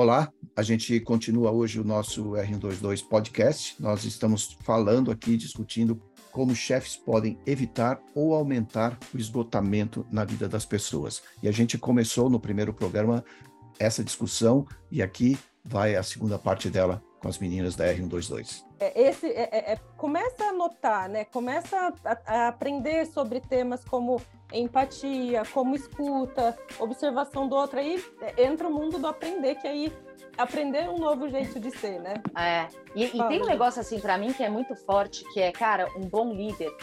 Olá, a gente continua hoje o nosso R122 podcast. Nós estamos falando aqui, discutindo como chefes podem evitar ou aumentar o esgotamento na vida das pessoas. E a gente começou no primeiro programa essa discussão e aqui vai a segunda parte dela com as meninas da R122. É, esse, é, é, é, começa a notar, né? Começa a, a, aprender sobre temas como empatia, como escuta, observação do outro. Aí é, entra o mundo do aprender, que aí aprender um novo jeito de ser, né? É. E, e tem um negócio assim para mim que é muito forte, que é, cara, um bom líder,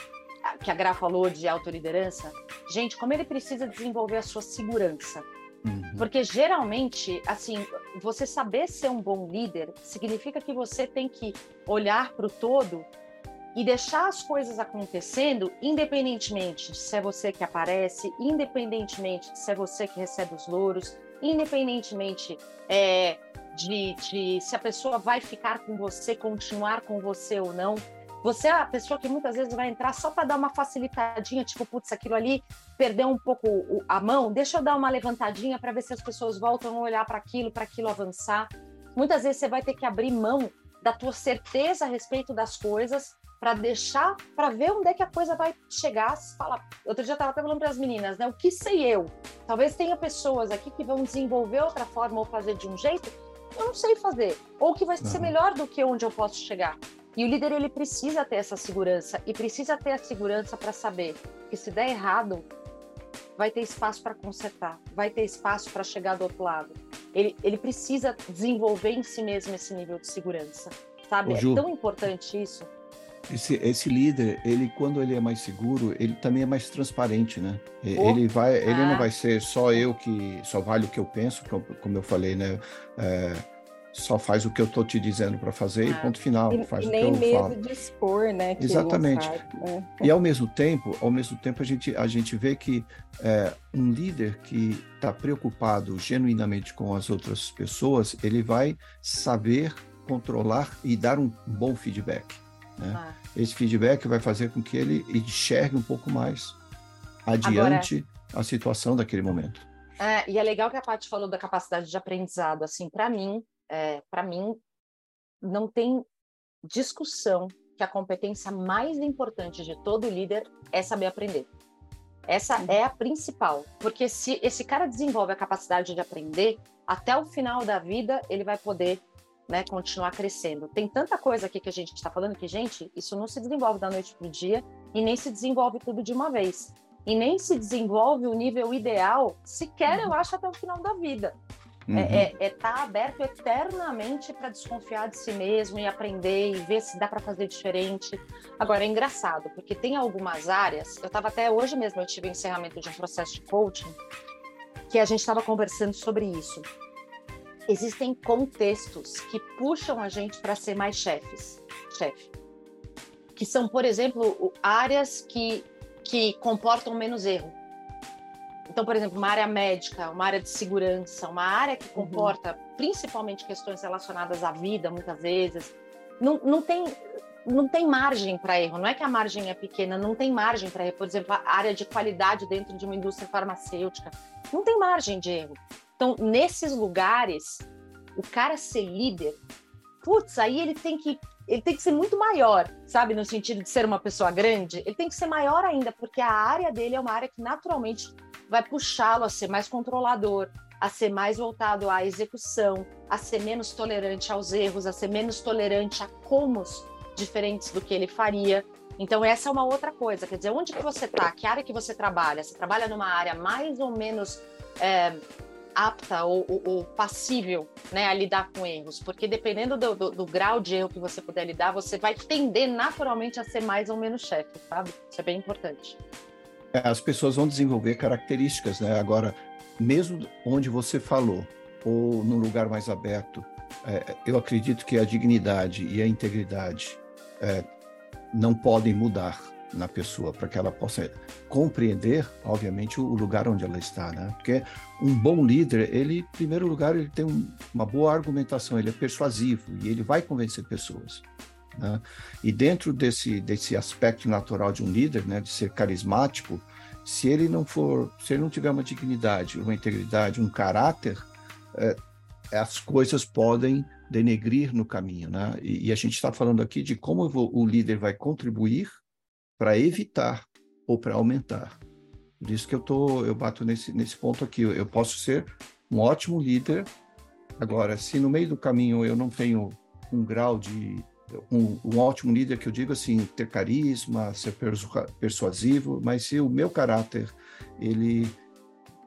que a Gra falou de autoliderança. Gente, como ele precisa desenvolver a sua segurança. Uhum. Porque geralmente, assim, você saber ser um bom líder significa que você tem que olhar para o todo e deixar as coisas acontecendo, independentemente se é você que aparece, independentemente se é você que recebe os louros, independentemente é, de, de se a pessoa vai ficar com você, continuar com você ou não. Você é a pessoa que muitas vezes vai entrar só para dar uma facilitadinha, tipo, putz, aquilo ali perdeu um pouco a mão, deixa eu dar uma levantadinha para ver se as pessoas voltam a olhar para aquilo, para aquilo avançar. Muitas vezes você vai ter que abrir mão da tua certeza a respeito das coisas para deixar, para ver onde é que a coisa vai chegar. Fala, outro dia eu estava falando para as meninas, né? O que sei eu? Talvez tenha pessoas aqui que vão desenvolver outra forma ou fazer de um jeito eu não sei fazer, ou que vai ser melhor do que onde eu posso chegar. E o líder ele precisa ter essa segurança e precisa ter a segurança para saber que se der errado, vai ter espaço para consertar, vai ter espaço para chegar do outro lado. Ele, ele precisa desenvolver em si mesmo esse nível de segurança, sabe? Ô, Ju, é tão importante isso. Esse, esse líder, ele quando ele é mais seguro, ele também é mais transparente, né? Oh, ele vai, ele ah. não vai ser só eu que só vale o que eu penso, como eu falei, né? É, só faz o que eu estou te dizendo para fazer ah, e ponto final. E, faz e o nem que eu medo falo. de expor, né? Exatamente. né? E ao mesmo tempo, ao mesmo tempo a gente a gente vê que é, um líder que está preocupado genuinamente com as outras pessoas, ele vai saber controlar e dar um bom feedback. Né? Ah. Esse feedback vai fazer com que ele enxergue um pouco mais adiante Agora, a situação daquele momento. É, e é legal que a Paty falou da capacidade de aprendizado. Assim, para mim, é, para mim, não tem discussão que a competência mais importante de todo líder é saber aprender. Essa é a principal, porque se esse cara desenvolve a capacidade de aprender, até o final da vida ele vai poder né, continuar crescendo. Tem tanta coisa aqui que a gente está falando que, gente, isso não se desenvolve da noite para o dia e nem se desenvolve tudo de uma vez. E nem se desenvolve o nível ideal, sequer eu acho, até o final da vida. É, uhum. É estar é, é tá aberto eternamente para desconfiar de si mesmo e aprender e ver se dá para fazer diferente. Agora, é engraçado, porque tem algumas áreas, eu estava até hoje mesmo, eu tive encerramento de um processo de coaching, que a gente estava conversando sobre isso existem contextos que puxam a gente para ser mais chefes, chefe. Que são, por exemplo, áreas que, que comportam menos erro. Então, por exemplo, uma área médica, uma área de segurança, uma área que uhum. comporta uhum. principalmente questões relacionadas à vida, muitas vezes. Não, não tem não tem margem para erro, não é que a margem é pequena, não tem margem para erro. Por exemplo, a área de qualidade dentro de uma indústria farmacêutica, não tem margem de erro. Então, nesses lugares, o cara ser líder, putz, aí ele tem que ele tem que ser muito maior, sabe, no sentido de ser uma pessoa grande, ele tem que ser maior ainda, porque a área dele é uma área que naturalmente vai puxá-lo a ser mais controlador, a ser mais voltado à execução, a ser menos tolerante aos erros, a ser menos tolerante a comos diferentes do que ele faria. Então essa é uma outra coisa, quer dizer, onde que você está, que área que você trabalha? Você trabalha numa área mais ou menos é, apta ou, ou, ou, passível né, a lidar com erros, porque dependendo do, do, do, grau de erro que você puder lidar, você vai tender naturalmente a ser mais ou menos chefe, sabe? Isso é bem importante. É, as pessoas vão desenvolver características, né? Agora, mesmo onde você falou, ou num lugar mais aberto, é, eu acredito que a dignidade e a integridade é, não podem mudar na pessoa para que ela possa compreender, obviamente, o lugar onde ela está, né? Porque um bom líder, ele, em primeiro lugar, ele tem um, uma boa argumentação, ele é persuasivo e ele vai convencer pessoas. Né? E dentro desse desse aspecto natural de um líder, né, de ser carismático, se ele não for, se ele não tiver uma dignidade, uma integridade, um caráter, é, as coisas podem denegrir no caminho, né? E, e a gente está falando aqui de como o líder vai contribuir para evitar ou para aumentar. Por isso que eu tô, eu bato nesse nesse ponto aqui. Eu, posso ser um ótimo líder. Agora, se no meio do caminho eu não tenho um grau de um, um, ótimo líder que eu digo assim ter carisma ser persuasivo mas se o meu caráter ele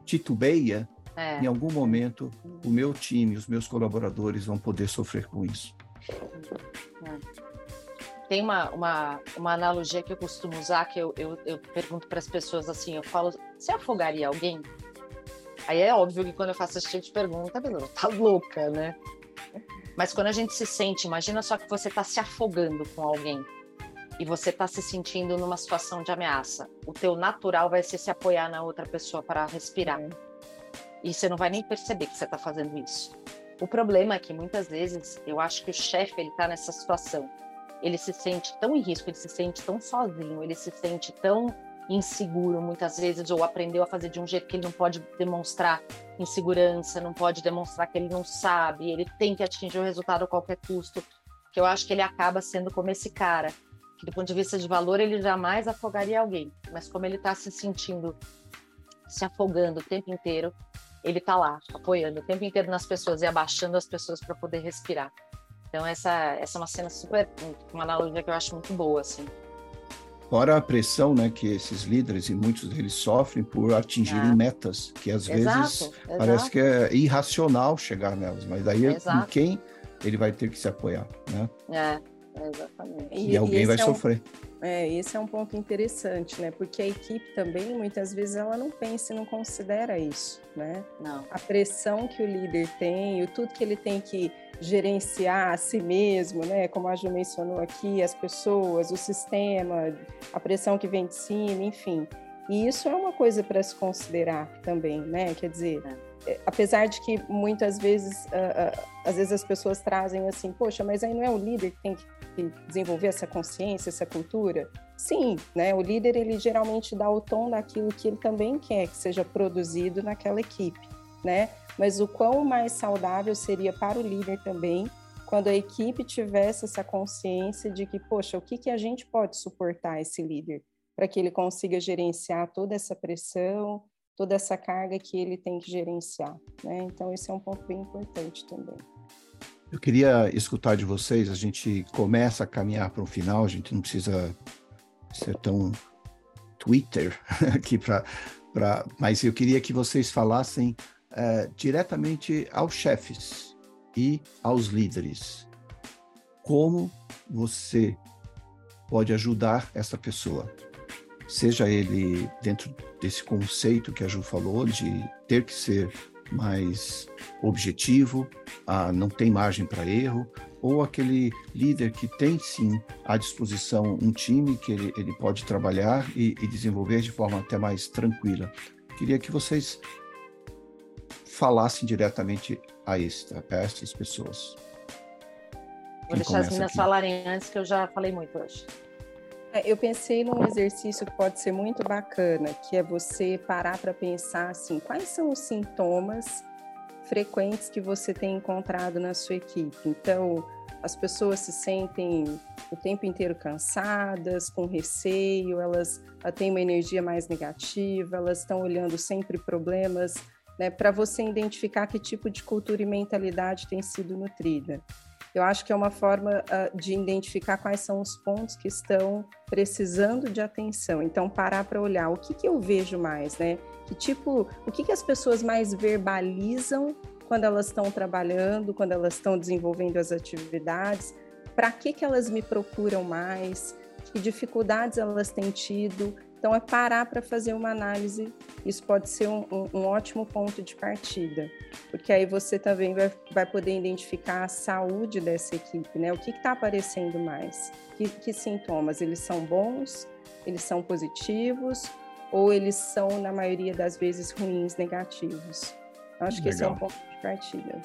titubeia é. em algum momento o meu time os meus colaboradores vão poder sofrer com isso é. Tem uma, uma, uma analogia que eu costumo usar que eu, eu, eu pergunto para as pessoas assim eu falo você afogaria alguém aí é óbvio que quando eu faço esse tipo de pergunta tá louca né mas quando a gente se sente, imagina só que você está se afogando com alguém e você está se sentindo numa situação de ameaça. O teu natural vai ser se apoiar na outra pessoa para respirar. E você não vai nem perceber que você está fazendo isso. O problema é que muitas vezes eu acho que o chefe ele está nessa situação. Ele se sente tão em risco, ele se sente tão sozinho, ele se sente tão inseguro muitas vezes, ou aprendeu a fazer de um jeito que ele não pode demonstrar insegurança, não pode demonstrar que ele não sabe, ele tem que atingir o resultado a qualquer custo, que eu acho que ele acaba sendo como esse cara, que do ponto de vista de valor ele jamais afogaria alguém, mas como ele está se sentindo, se afogando o tempo inteiro, ele está lá, apoiando o tempo inteiro nas pessoas e abaixando as pessoas para poder respirar. Então essa, essa é uma cena super, uma analogia que eu acho muito boa, assim. Fora a pressão né, que esses líderes, e muitos deles sofrem por atingirem é. metas, que às exato, vezes exato. parece que é irracional chegar nelas, mas daí é em quem ele vai ter que se apoiar, né? É, exatamente. E, e alguém vai é sofrer. Um, é, esse é um ponto interessante, né? Porque a equipe também, muitas vezes, ela não pensa e não considera isso, né? Não. A pressão que o líder tem, o tudo que ele tem que gerenciar a si mesmo, né? Como a Ju mencionou aqui, as pessoas, o sistema, a pressão que vem de cima, enfim. E isso é uma coisa para se considerar também, né? Quer dizer, é. apesar de que muitas vezes, uh, uh, às vezes as pessoas trazem assim, poxa, mas aí não é o líder que tem que desenvolver essa consciência, essa cultura? Sim, né? O líder ele geralmente dá o tom daquilo que ele também quer que seja produzido naquela equipe, né? mas o quão mais saudável seria para o líder também quando a equipe tivesse essa consciência de que, poxa, o que, que a gente pode suportar esse líder para que ele consiga gerenciar toda essa pressão, toda essa carga que ele tem que gerenciar, né? Então, esse é um ponto bem importante também. Eu queria escutar de vocês, a gente começa a caminhar para um final, a gente não precisa ser tão Twitter aqui para, mas eu queria que vocês falassem uh, diretamente aos chefes e aos líderes. Como você pode ajudar essa pessoa? Seja ele dentro desse conceito que a Ju falou, de ter que ser mais objetivo, não tem margem para erro, ou aquele líder que tem sim à disposição um time que ele, ele pode trabalhar e, e desenvolver de forma até mais tranquila. Queria que vocês falassem diretamente a, esse, a essas pessoas. Vou deixar as meninas aqui? falarem antes, que eu já falei muito hoje. É, eu pensei num exercício que pode ser muito bacana, que é você parar para pensar assim, quais são os sintomas frequentes que você tem encontrado na sua equipe. Então, as pessoas se sentem o tempo inteiro cansadas, com receio, elas têm uma energia mais negativa, elas estão olhando sempre problemas né, para você identificar que tipo de cultura e mentalidade tem sido nutrida. Eu acho que é uma forma uh, de identificar quais são os pontos que estão precisando de atenção. Então, parar para olhar o que, que eu vejo mais, né? Que tipo, o que, que as pessoas mais verbalizam quando elas estão trabalhando, quando elas estão desenvolvendo as atividades, para que, que elas me procuram mais, que dificuldades elas têm tido, então, é parar para fazer uma análise. Isso pode ser um, um, um, ótimo ponto de partida, porque aí você também vai, vai poder identificar a saúde dessa equipe, né? O que está aparecendo mais? Que, que sintomas? Eles são bons? Eles são positivos? Ou eles são, na maioria das vezes, ruins, negativos? Acho que Legal. esse é um ponto de partida.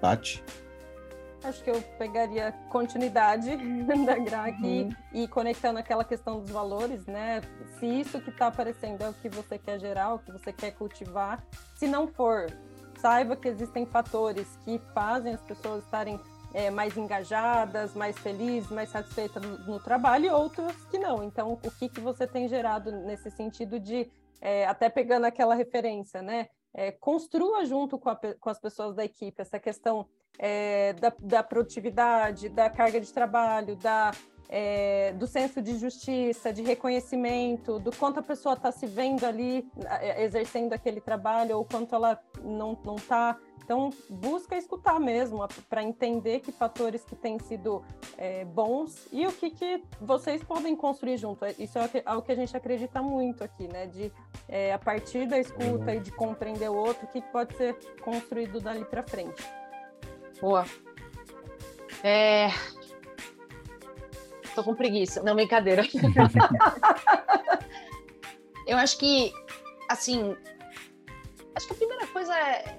Tati? Acho que eu pegaria continuidade da GRAC uhum. e, e conectando aquela questão dos valores, né? Se isso que está aparecendo é o que você quer gerar, o que você quer cultivar, se não for, saiba que existem fatores que fazem as pessoas estarem é, mais engajadas, mais felizes, mais satisfeitas no, no, trabalho e outros que não. Então, o que, que você tem gerado nesse sentido de, é, até pegando aquela referência, né? É, construa junto com, a, com, as pessoas da equipe essa questão é, da, da produtividade, da carga de trabalho, da é, do senso de justiça, de reconhecimento, do quanto a pessoa está se vendo ali é, exercendo aquele trabalho ou quanto ela não está. Então, busca escutar mesmo, para entender que fatores que têm sido é, bons e o que, que vocês podem construir junto. Isso é algo que a gente acredita muito aqui, né? De, é, a partir da escuta e de compreender o outro, o que pode ser construído dali para frente. Boa. É, tô com preguiça. Não, brincadeira. eu acho que, assim, acho que a primeira coisa é,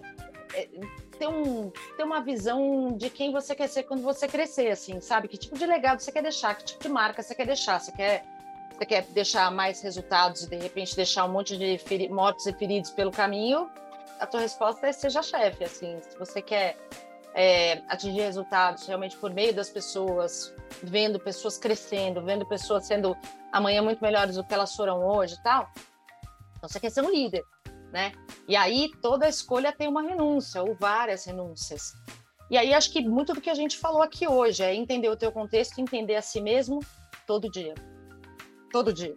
é, ter, um, ter uma visão de quem você quer ser quando você crescer, assim, sabe? Que tipo de legado você quer deixar, que tipo de marca você quer deixar. Você quer, você quer deixar mais resultados e, de repente, deixar um monte de mortos e feridos pelo caminho? A tua resposta é seja chefe, assim. Se você quer é, atingir resultados realmente por meio das pessoas, vendo pessoas crescendo, vendo pessoas sendo amanhã muito melhores do que elas foram hoje e tal. Então você quer ser um líder, né? E aí toda escolha tem uma renúncia ou várias renúncias. E aí acho que muito do que a gente falou aqui hoje é entender o teu contexto, entender a si mesmo todo dia. Todo dia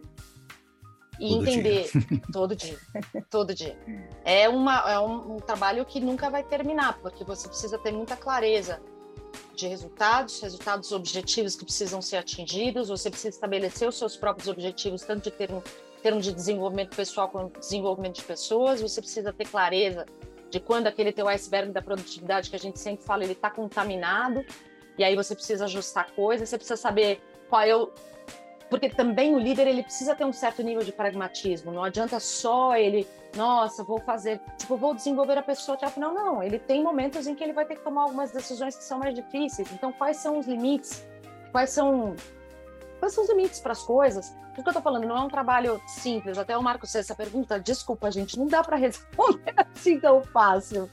e todo entender dia. todo dia, todo dia. É, uma, é um, um, trabalho que nunca vai terminar, porque você precisa ter muita clareza de resultados, resultados objetivos que precisam ser atingidos, você precisa estabelecer os seus próprios objetivos, tanto de termo, termo de desenvolvimento pessoal quanto de desenvolvimento de pessoas, você precisa ter clareza de quando aquele teu iceberg da produtividade que a gente sempre fala, ele está contaminado, e aí você precisa ajustar coisas, você precisa saber qual é o porque também o líder ele precisa ter um certo nível de pragmatismo. Não adianta só ele, nossa, vou fazer, tipo, vou desenvolver a pessoa até o final. Não, ele tem momentos em que ele vai ter que tomar algumas decisões que são mais difíceis. Então, quais são os limites? Quais são quais são os limites para as coisas? O que eu tô falando não é um trabalho simples. Até o Marcos essa pergunta. Desculpa, gente, não dá para responder assim tão fácil.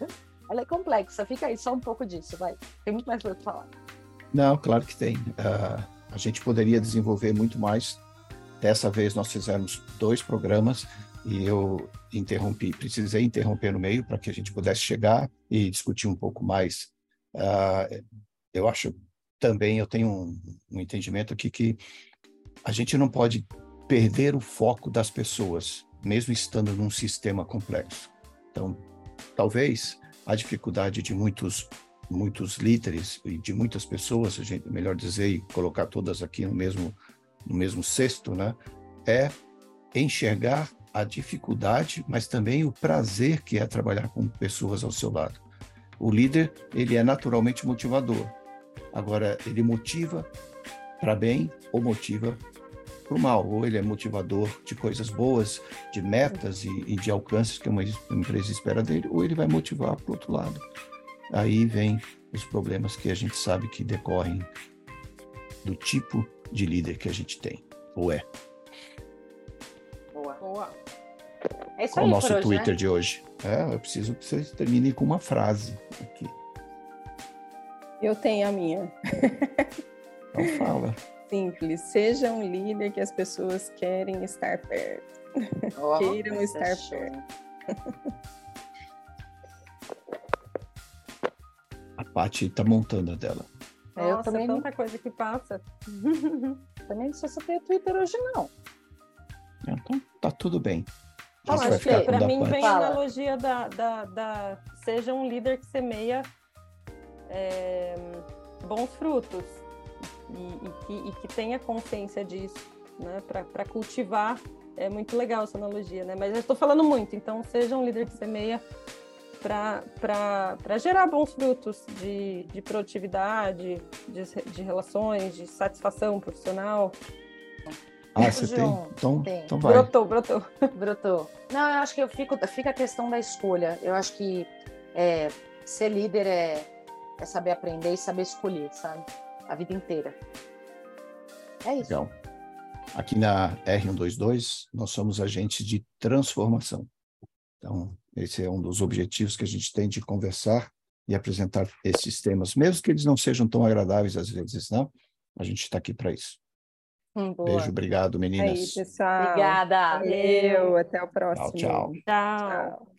Ela é complexa. Fica aí só um pouco disso, vai. Tem muito mais para falar. Não, claro que tem. Uh a gente poderia desenvolver muito mais. Dessa vez nós fizemos dois programas e eu interrompi, precisei interromper no meio para que a gente pudesse chegar e discutir um pouco mais. Uh, eu acho também, eu tenho um, um entendimento aqui que a gente não pode perder o foco das pessoas, mesmo estando num sistema complexo. Então, talvez a dificuldade de muitos muitos líderes e de muitas pessoas, a gente melhor dizer e colocar todas aqui no mesmo no mesmo cesto, né? É enxergar a dificuldade, mas também o prazer que é trabalhar com pessoas ao seu lado. O líder, ele é naturalmente motivador. Agora, ele motiva para bem ou motiva para o mal, ou ele é motivador de coisas boas, de metas e, e de alcances que uma empresa espera dele, ou ele vai motivar para o outro lado aí vem os problemas que a gente sabe que decorrem do tipo de líder que a gente tem, ou é. Boa. Boa. É isso aí, o nosso Twitter hoje, né? de hoje? É, eu preciso que vocês terminem com uma frase aqui. Eu tenho a minha. Então fala. Simples. Seja um líder que as pessoas querem estar perto. Oh, Queiram estar perto. Paty está montando a dela. É, eu também tanta coisa que passa. também não sei se eu tenho Twitter hoje, não. Então, tá tudo bem. Fala, acho que para mim vem a analogia da, da, da, Seja um líder que semeia é, bons frutos e, e, que, e, que, tenha consciência disso, né? Para cultivar. É muito legal essa analogia, né? Mas eu estou falando muito, então seja um líder que semeia para gerar bons frutos de, de produtividade, de, de relações, de satisfação profissional. Ah, você tem? Então, tem. então vai. Brotou, brotou. Brotou. Não, eu acho que eu fico, fica a questão da escolha. Eu acho que é, ser líder é, é saber aprender e saber escolher, sabe? A vida inteira. É isso. Legal. Aqui na R122, nós somos agentes de transformação. Então, Esse é um dos objetivos que a gente tem de conversar e apresentar esses temas, mesmo que eles não sejam tão agradáveis às vezes, não? A gente está aqui para isso. Hum, Beijo, obrigado, meninas. Aí, pessoal. Obrigada. Valeu, até o próximo. Tchau, tchau. Tchau. tchau.